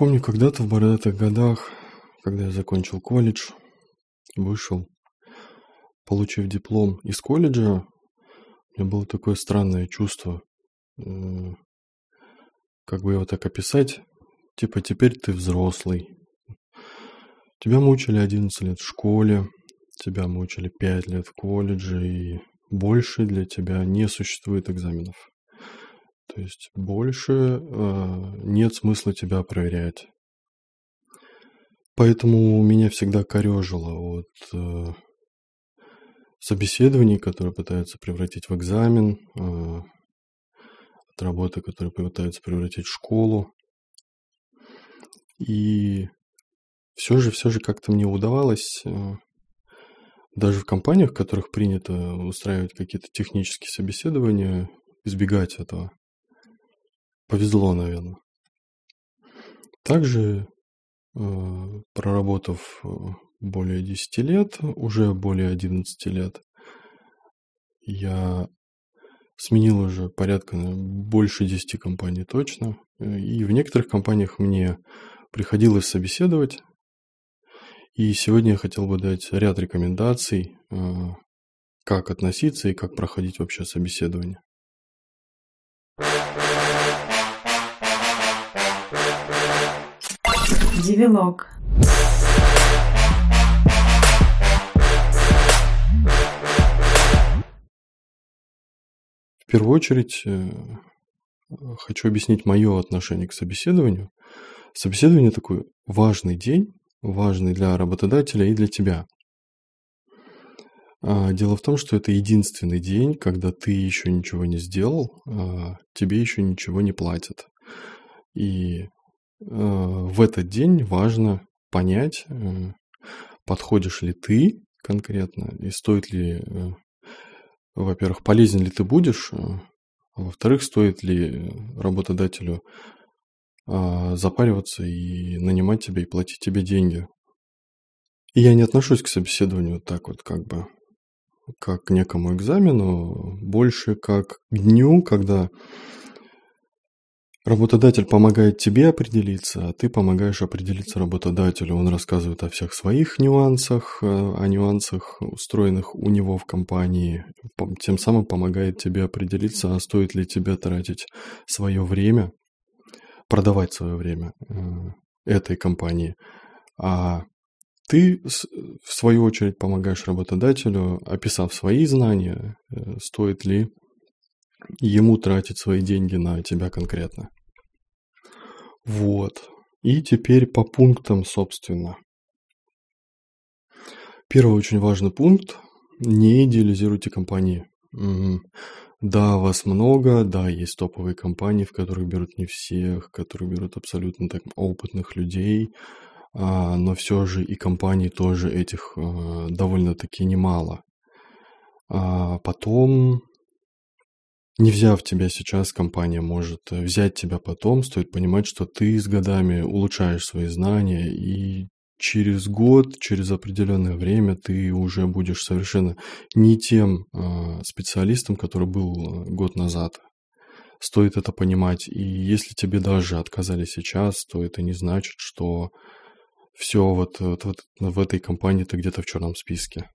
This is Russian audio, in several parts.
Помню, когда-то в бородатых годах, когда я закончил колледж, вышел, получив диплом из колледжа, у меня было такое странное чувство, как бы его так описать, типа теперь ты взрослый. Тебя мучили 11 лет в школе, тебя мучили 5 лет в колледже, и больше для тебя не существует экзаменов. То есть больше э, нет смысла тебя проверять. Поэтому меня всегда корежило от э, собеседований, которые пытаются превратить в экзамен, э, от работы, которые пытаются превратить в школу. И все же, все же как-то мне удавалось э, даже в компаниях, в которых принято устраивать какие-то технические собеседования, избегать этого. Повезло, наверное. Также, э, проработав э, более 10 лет, уже более 11 лет, я сменил уже порядка больше 10 компаний точно. И в некоторых компаниях мне приходилось собеседовать. И сегодня я хотел бы дать ряд рекомендаций, э, как относиться и как проходить вообще собеседование. Девилог. В первую очередь э, хочу объяснить мое отношение к собеседованию. Собеседование такой важный день, важный для работодателя и для тебя. А, дело в том, что это единственный день, когда ты еще ничего не сделал, а тебе еще ничего не платят. И в этот день важно понять, э, подходишь ли ты конкретно, и стоит ли, э, во-первых, полезен ли ты будешь, а во-вторых, стоит ли работодателю а, запариваться и нанимать тебя и платить тебе деньги. И я не отношусь к собеседованию так вот как бы как к некому экзамену, больше как к дню, когда Работодатель помогает тебе определиться, а ты помогаешь определиться работодателю. Он рассказывает о всех своих нюансах, э, о нюансах, устроенных у него в компании. Тем самым помогает тебе определиться, а стоит ли тебе тратить свое время, продавать свое время э, этой компании. А ты, в свою очередь, помогаешь работодателю, описав свои знания, э, стоит ли ему тратить свои деньги на тебя конкретно. Вот. И теперь по пунктам, собственно. Первый очень важный пункт. Не идеализируйте компании. Угу. Да, вас много, да, есть топовые компании, в которых берут не всех, которые берут абсолютно так опытных людей, а, но все же и компаний тоже этих а, довольно-таки немало. А потом не взяв тебя сейчас, компания может э, взять тебя потом. Стоит понимать, что ты с годами улучшаешь свои знания, и через год, через определенное время ты уже будешь совершенно не тем э, специалистом, который был э, год назад. Стоит это понимать. И если тебе даже отказали сейчас, то это не значит, что все вот, вот, вот в этой компании ты где-то в черном списке.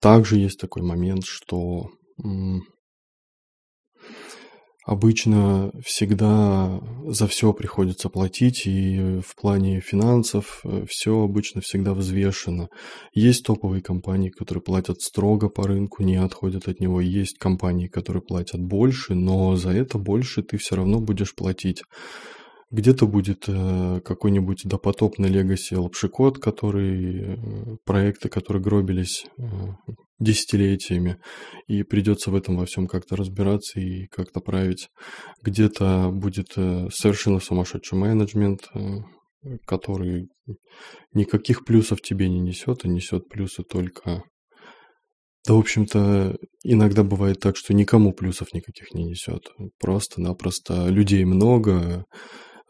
Также есть такой момент, что Обычно всегда за все приходится платить, и в плане финансов э, все обычно всегда взвешено. Есть топовые компании, которые платят строго по рынку, не отходят от него. Есть компании, которые платят больше, но за это больше ты все равно будешь платить. Где-то будет э, какой-нибудь допотопный легаси лапшикод, который, э, проекты, которые гробились э, десятилетиями, и придется в этом во всем как-то разбираться и как-то править. Где-то будет совершенно сумасшедший менеджмент, который никаких плюсов тебе не несет, а несет плюсы только... Да, в общем-то, иногда бывает так, что никому плюсов никаких не несет. Просто-напросто людей много,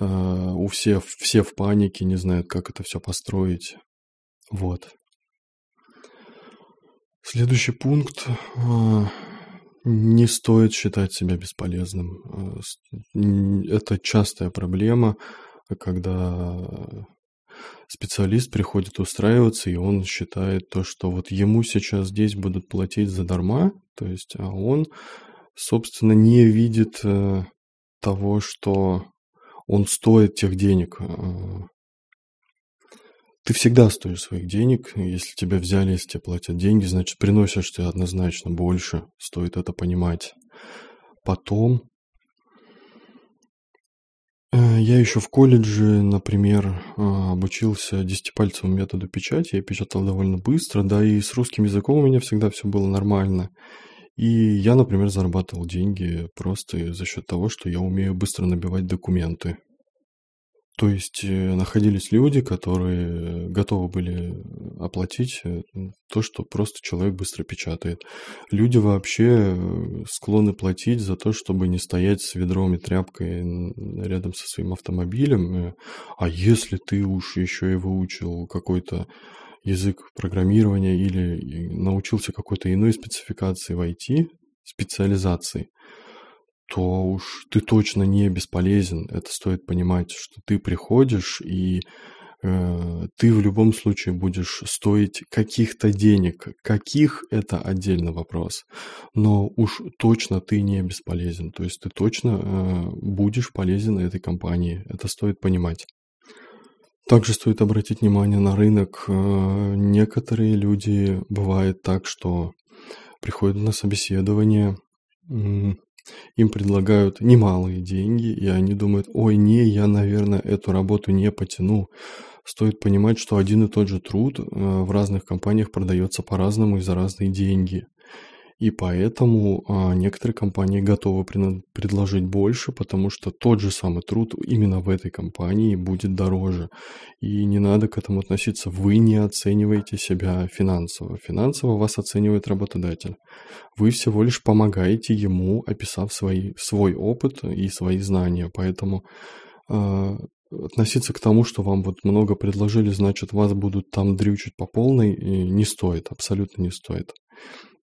у всех все в панике, не знают, как это все построить. Вот. Следующий пункт. А, не стоит считать себя бесполезным. А, это частая проблема когда специалист приходит устраиваться, и он считает то, что вот ему сейчас здесь будут платить задарма, то есть, а он, собственно, не видит э, того, что он стоит тех денег. Э, ты всегда стоишь своих денег. Если тебя взяли, если тебе платят деньги, значит, приносишь ты однозначно больше. Стоит это понимать. Потом э, я еще в колледже, например, э, обучился десятипальцевому методу печати. Я печатал довольно быстро, да, и с русским языком у меня всегда все было нормально. И я, например, зарабатывал деньги просто за счет того, что я умею быстро набивать документы. То есть э, находились люди, которые готовы были оплатить э, то, что просто человек быстро печатает. Люди вообще э, склонны платить за то, чтобы не стоять с ведром и тряпкой рядом со своим автомобилем. А если ты уж еще и выучил какой-то язык программирования или научился какой-то иной спецификации в IT, специализации, то уж ты точно не бесполезен. Это стоит понимать, что ты приходишь и э, ты в любом случае будешь стоить каких-то денег. Каких – это отдельный вопрос. Но уж точно ты не бесполезен. То есть ты точно э, будешь полезен этой компании. Это стоит понимать. Также стоит обратить внимание на рынок. Э, некоторые люди бывает так, что приходят на собеседование, им предлагают немалые деньги, и они думают, ой, не, я, наверное, эту работу не потяну. Стоит понимать, что один и тот же труд э, в разных компаниях продается по-разному и за разные деньги. И поэтому а, некоторые компании готовы предложить больше, потому что тот же самый труд именно в этой компании будет дороже. И не надо к этому относиться. Вы не оцениваете себя финансово. Финансово вас оценивает работодатель. Вы всего лишь помогаете ему, описав свои, свой опыт и свои знания. Поэтому а, относиться к тому, что вам вот много предложили, значит, вас будут там дрючить по полной, не стоит, абсолютно не стоит.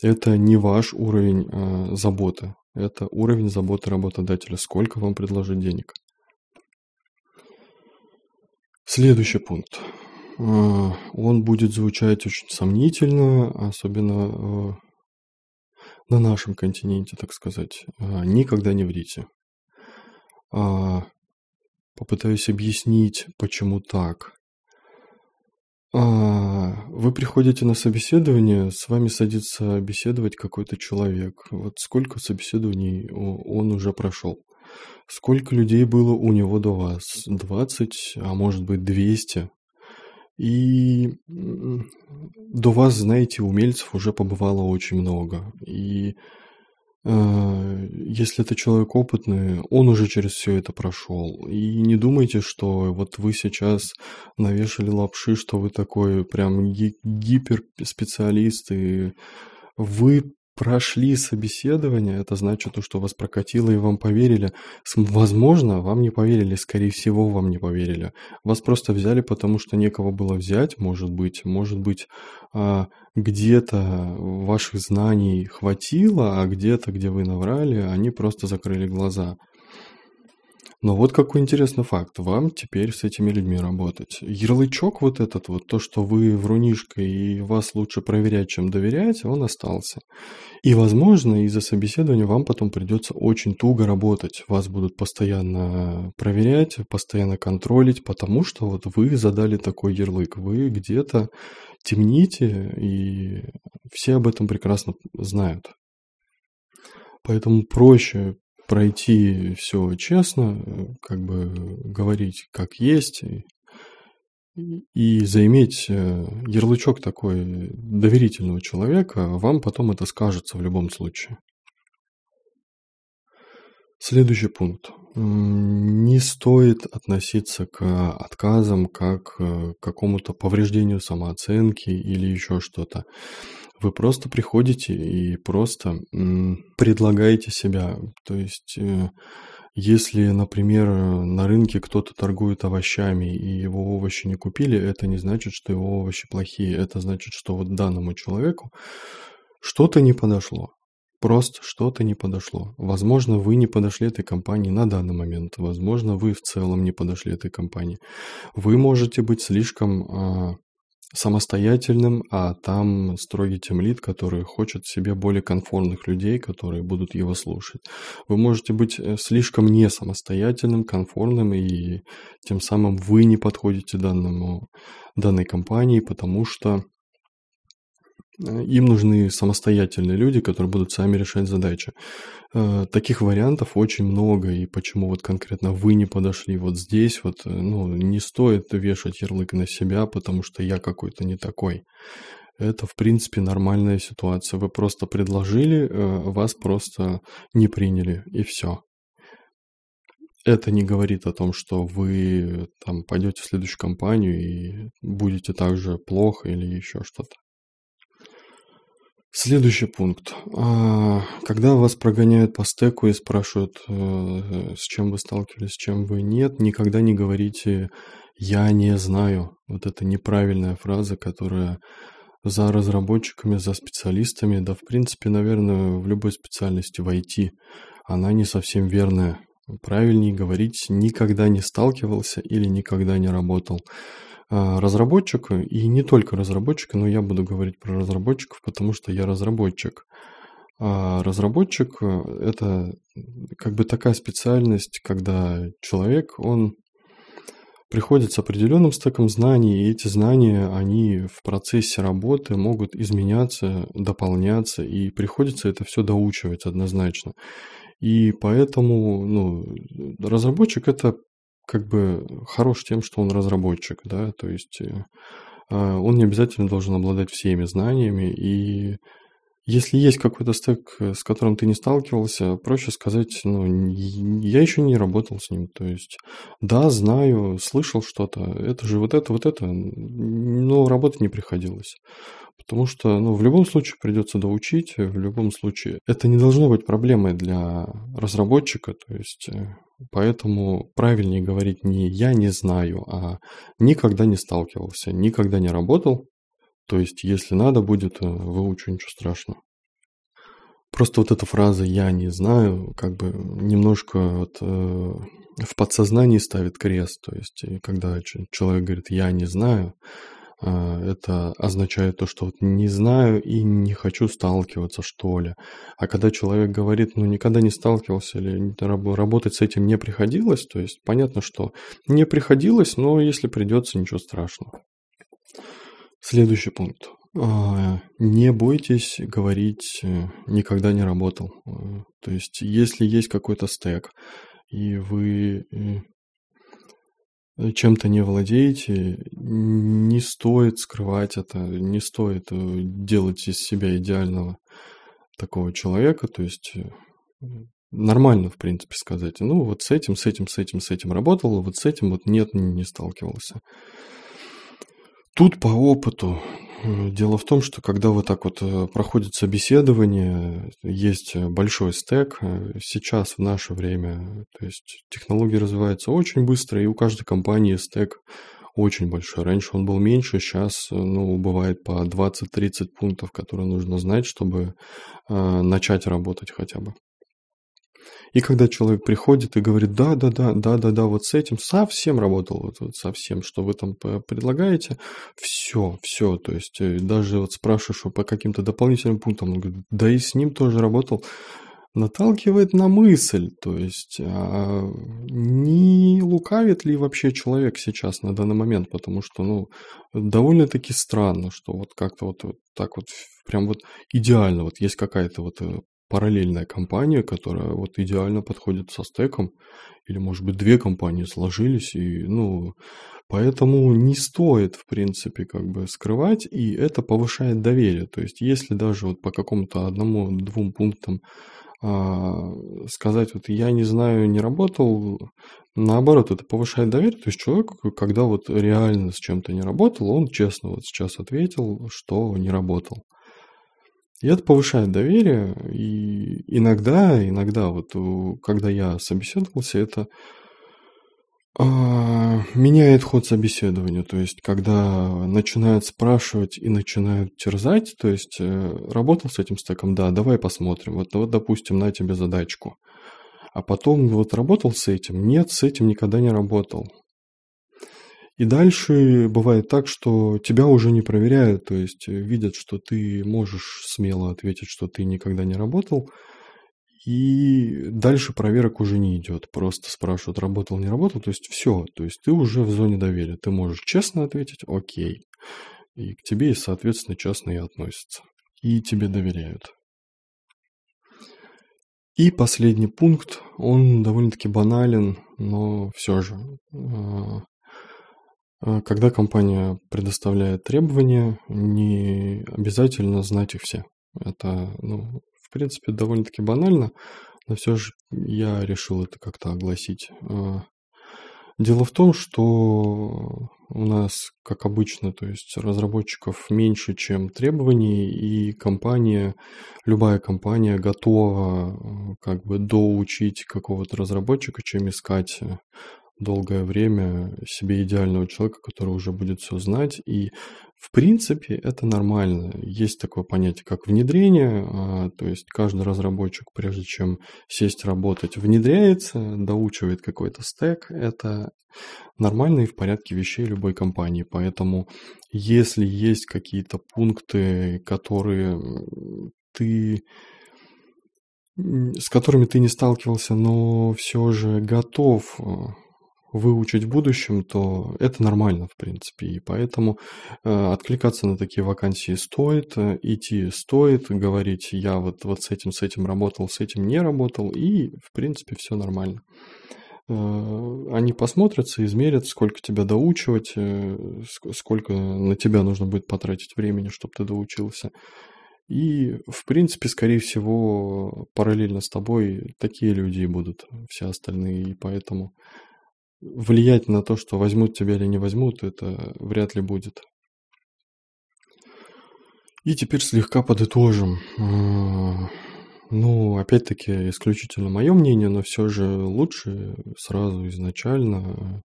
Это не ваш уровень э, заботы, это уровень заботы работодателя, сколько вам предложить денег. Следующий пункт. Э, он будет звучать очень сомнительно, особенно э, на нашем континенте, так сказать. Никогда не врите. Попытаюсь объяснить, почему так. А, вы приходите на собеседование, с вами садится беседовать какой-то человек. Вот сколько собеседований он уже прошел? Сколько людей было у него до вас? 20, а может быть 200? И до вас, знаете, умельцев уже побывало очень много. И если это человек опытный, он уже через все это прошел. И не думайте, что вот вы сейчас навешали лапши, что вы такой прям ги- гиперспециалист, и вы прошли собеседование, это значит, что вас прокатило и вам поверили. Возможно, вам не поверили, скорее всего, вам не поверили. Вас просто взяли, потому что некого было взять, может быть. Может быть, а, где-то ваших знаний хватило, а где-то, где вы наврали, они просто закрыли глаза. Но вот какой интересный факт. Вам теперь с этими людьми работать. Ярлычок вот этот вот, то, что вы врунишка и вас лучше проверять, чем доверять, он остался. И, возможно, из-за собеседования вам потом придется очень туго работать. Вас будут постоянно проверять, постоянно контролить, потому что вот вы задали такой ярлык. Вы где-то темните, и все об этом прекрасно знают. Поэтому проще пройти все честно, как бы говорить как есть, и, и заиметь э, ярлычок такой доверительного человека, вам потом это скажется в любом случае. Следующий пункт. Не стоит относиться к отказам как э, к какому-то повреждению самооценки или еще что-то. Вы просто приходите и просто предлагаете себя. То есть, э, если, например, на рынке кто-то торгует овощами и его овощи не купили, это не значит, что его овощи плохие. Это значит, что вот данному человеку что-то не подошло. Просто что-то не подошло. Возможно, вы не подошли этой компании на данный момент. Возможно, вы в целом не подошли этой компании. Вы можете быть слишком а, самостоятельным, а там строгий темлит, который хочет себе более комфортных людей, которые будут его слушать. Вы можете быть э, слишком не самостоятельным, комфортным, и тем самым вы не подходите данному, данной компании, потому что им нужны самостоятельные люди, которые будут сами решать задачи. Э, таких вариантов очень много, и почему вот конкретно вы не подошли вот здесь, вот, э, ну, не стоит вешать ярлык на себя, потому что я какой-то не такой. Это, в принципе, нормальная ситуация. Вы просто предложили, вас просто не приняли, и все. Это не говорит о том, что вы там пойдете в следующую компанию и будете так же плохо или еще что-то. Следующий пункт. А, когда вас прогоняют по стеку и спрашивают, э, с чем вы сталкивались, с чем вы нет, никогда не говорите «я не знаю». Вот это неправильная фраза, которая за разработчиками, за специалистами, да в принципе, наверное, в любой специальности в IT, она не совсем верная. Правильнее говорить «никогда не сталкивался» или «никогда не работал». А, разработчик, и не только разработчика, но я буду говорить про разработчиков, потому что я разработчик. А разработчик – это как бы такая специальность, когда человек, он приходит с определенным стеком знаний, и эти знания, они в процессе работы могут изменяться, дополняться, и приходится это все доучивать однозначно. И поэтому ну, разработчик – это как бы хорош тем, что он разработчик, да, то есть э, а, он не обязательно должен обладать всеми знаниями, и если есть какой-то стек, э, с которым ты не сталкивался, проще сказать, ну, я еще не работал с ним, то есть, да, знаю, слышал что-то, это же вот это, вот это, но работать не приходилось. Потому что, ну, в любом случае придется доучить, в любом случае. Это не должно быть проблемой для разработчика, то есть, э, поэтому правильнее говорить не «я не знаю», а «никогда не сталкивался», «никогда не работал», то есть, если надо будет, э, выучу, ничего страшного. Просто вот эта фраза «я не знаю» как бы немножко вот, э, в подсознании ставит крест. То есть, когда человек говорит «я не знаю», а, это означает то, что вот не знаю и не хочу сталкиваться, что ли. А когда человек говорит, ну, никогда не сталкивался или работать с этим не приходилось, то есть понятно, что не приходилось, но если придется, ничего страшного. Следующий пункт. А, не бойтесь говорить э, «никогда не работал». Э, то есть, если есть какой-то стек, и вы э, чем-то не владеете, не стоит скрывать это, не стоит делать из себя идеального такого человека, то есть нормально, в принципе, сказать, ну, вот с этим, с этим, с этим, с этим работал, вот с этим вот нет, не сталкивался. Тут по опыту Э, дело в том, что когда вот так вот э, проходит собеседование, есть большой стек. Э, сейчас в наше время, то есть технологии развиваются очень быстро, и у каждой компании стек очень большой. Раньше он был меньше, сейчас, ну, бывает по 20-30 пунктов, которые нужно знать, чтобы э, начать работать хотя бы. И когда человек приходит и говорит, да, да, да, да, да, да, вот с этим совсем работал, вот, вот совсем, что вы там предлагаете, все, все, то есть э, даже вот спрашиваешь по каким-то дополнительным пунктам, он говорит, да и с ним тоже работал, наталкивает на мысль, то есть а не лукавит ли вообще человек сейчас на данный момент, потому что, ну, довольно-таки странно, что вот как-то вот, вот так вот прям вот идеально, вот есть какая-то вот э, параллельная компания, которая вот идеально подходит со стеком, или, может быть, две компании сложились, и, ну, поэтому не стоит, в принципе, как бы скрывать, и это повышает доверие. То есть, если даже вот по какому-то одному-двум пунктам а, сказать, вот я не знаю, не работал, наоборот, это повышает доверие. То есть человек, когда вот реально с чем-то не работал, он честно вот сейчас ответил, что не работал. И это повышает доверие, и иногда, иногда, вот когда я собеседовался, это А, меняет ход собеседования, то есть когда начинают спрашивать и начинают терзать, то есть э, работал с этим стеком, да, давай посмотрим, вот, вот допустим, на тебе задачку. А потом вот работал с этим, нет, с этим никогда не работал. И дальше бывает так, что тебя уже не проверяют, то есть видят, что ты можешь смело ответить, что ты никогда не работал, и дальше проверок уже не идет. Просто спрашивают, работал, не работал. То есть все. То есть ты уже в зоне доверия. Ты можешь честно ответить, окей. И к тебе, соответственно, честно и относятся. И тебе доверяют. И последний пункт, он довольно-таки банален, но все же. А, когда компания предоставляет требования, не обязательно знать их все. Это, ну, в принципе, довольно-таки банально, но все же я решил это как-то огласить. А, дело в том, что у нас, как обычно, то есть разработчиков меньше, чем требований, и компания, любая компания готова а, как бы доучить какого-то разработчика, чем искать долгое время себе идеального человека, который уже будет все знать. И в принципе это нормально. Есть такое понятие, как внедрение, а, то есть каждый разработчик, прежде чем сесть работать, внедряется, доучивает какой-то стек. Это нормально и в порядке вещей любой компании. Поэтому если есть какие-то пункты, которые ты с которыми ты не сталкивался, но все же готов а, выучить в будущем, то это нормально, в принципе. И поэтому э, откликаться на такие вакансии стоит, э, идти стоит, говорить, я вот, вот с этим, с этим работал, с этим не работал, и, в принципе, все нормально. Э, они посмотрятся, измерят, сколько тебя доучивать, э, сколько на тебя нужно будет потратить времени, чтобы ты доучился. И, в принципе, скорее всего, параллельно с тобой такие люди и будут, все остальные, и поэтому влиять на то, что возьмут тебя или не возьмут, это вряд ли будет. И теперь слегка подытожим. А, ну, опять-таки, исключительно мое мнение, но все же лучше сразу изначально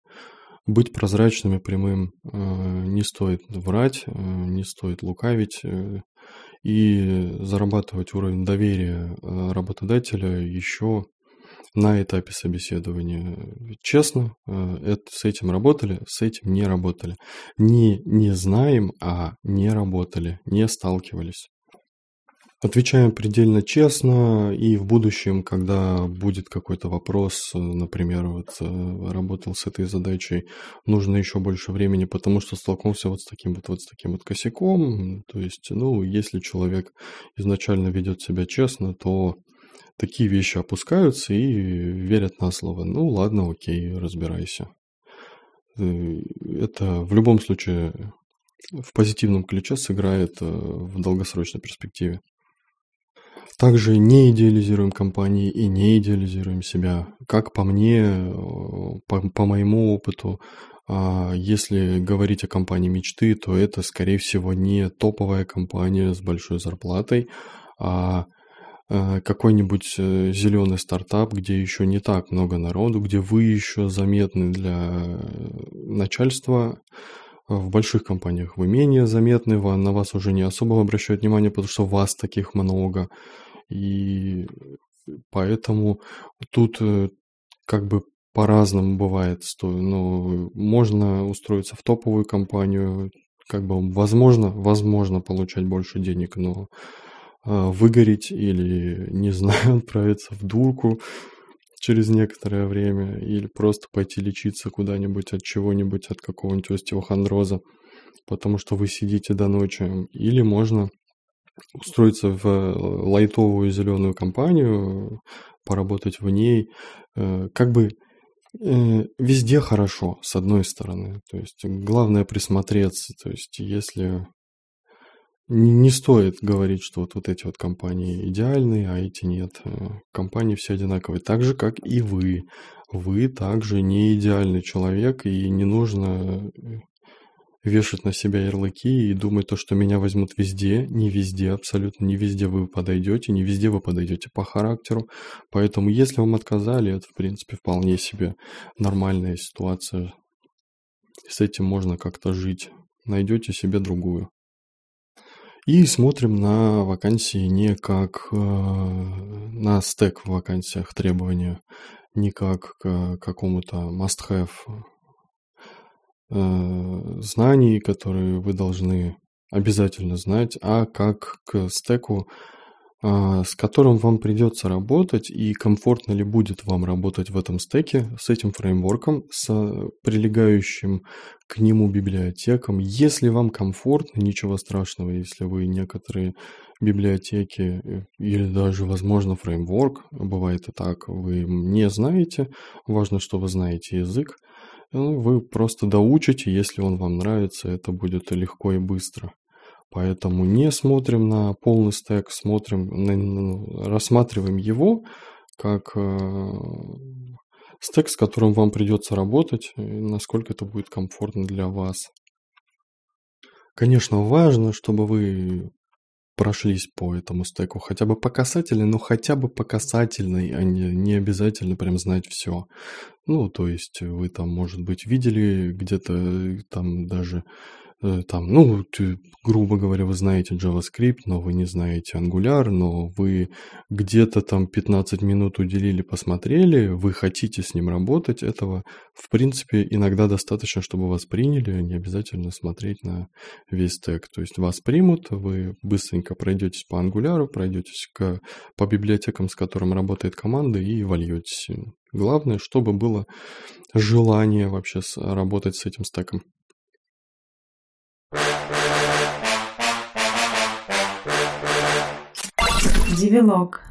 быть прозрачным и прямым. А, не стоит врать, а, не стоит лукавить э, и зарабатывать уровень доверия работодателя еще на этапе собеседования. Честно, э, это, с этим работали, с этим не работали. Не не знаем, а не работали, не сталкивались. Отвечаем предельно честно, и в будущем, когда будет какой-то вопрос, э, например, вот э, работал с этой задачей, нужно еще больше времени, потому что столкнулся вот с таким вот, вот с таким вот косяком. То есть, ну, если человек изначально ведет себя честно, то такие вещи опускаются и верят на слово. Ну ладно, окей, разбирайся. Э, это в любом случае в позитивном ключе сыграет э, в долгосрочной перспективе. Также не идеализируем компании и не идеализируем себя. Как по мне, э, по, по моему опыту, а, если говорить о компании мечты, то это, скорее всего, не топовая компания с большой зарплатой, а какой-нибудь э, зеленый стартап, где еще не так много народу, где вы еще заметны для начальства. В больших компаниях вы менее заметны, на вас уже не особо обращают внимание, потому что вас таких много. И поэтому тут э, как бы по-разному бывает. Но ну, можно устроиться в топовую компанию, как бы возможно, возможно получать больше денег, но выгореть или, не знаю, отправиться в дурку через некоторое время или просто пойти лечиться куда-нибудь от чего-нибудь, от какого-нибудь остеохондроза, потому что вы сидите до ночи. Или можно устроиться в э, лайтовую зеленую компанию, поработать в ней. Э, как бы э, везде хорошо, с одной стороны. То есть главное присмотреться. То есть если не стоит говорить, что вот, вот эти вот компании идеальные, а эти нет. Э, компании все одинаковые. Так же, как и вы. Вы также не идеальный человек, и не нужно э, вешать на себя ярлыки и думать то, что меня возьмут везде, не везде, абсолютно не везде вы подойдете, не везде вы подойдете по характеру. Поэтому, если вам отказали, это, в принципе, вполне себе нормальная ситуация. С этим можно как-то жить. Найдете себе другую. И смотрим на вакансии не как э, на стек в вакансиях требования, не как к какому-то must-have э, знаний, которые вы должны обязательно знать, а как к стеку с которым вам придется работать и комфортно ли будет вам работать в этом стеке с этим фреймворком, с прилегающим к нему библиотекам. Если вам комфортно, ничего страшного, если вы некоторые библиотеки э, или даже, возможно, фреймворк, бывает и так, вы не знаете, важно, что вы знаете язык, ну, вы просто доучите, если он вам нравится, это будет легко и быстро. Поэтому не смотрим на полный стек, смотрим, на, рассматриваем его как э, стек, с которым вам придется работать, насколько это будет комфортно для вас. Конечно, важно, чтобы вы прошлись по этому стеку хотя бы по касательной, но хотя бы по касательной, а не, не обязательно прям знать все. Ну, то есть вы там, может быть, видели где-то э, там даже Э, там, ну, грубо говоря, вы знаете JavaScript, но вы не знаете Angular, но вы где-то там 15 минут уделили, посмотрели, вы хотите с ним работать, этого, в принципе, иногда достаточно, чтобы вас приняли, а не обязательно смотреть на весь тег. То есть вас примут, вы быстренько пройдетесь по Angular, пройдетесь к, по библиотекам, с которым работает команда, и вольетесь. Главное, чтобы было желание вообще работать с этим стеком. Девилог.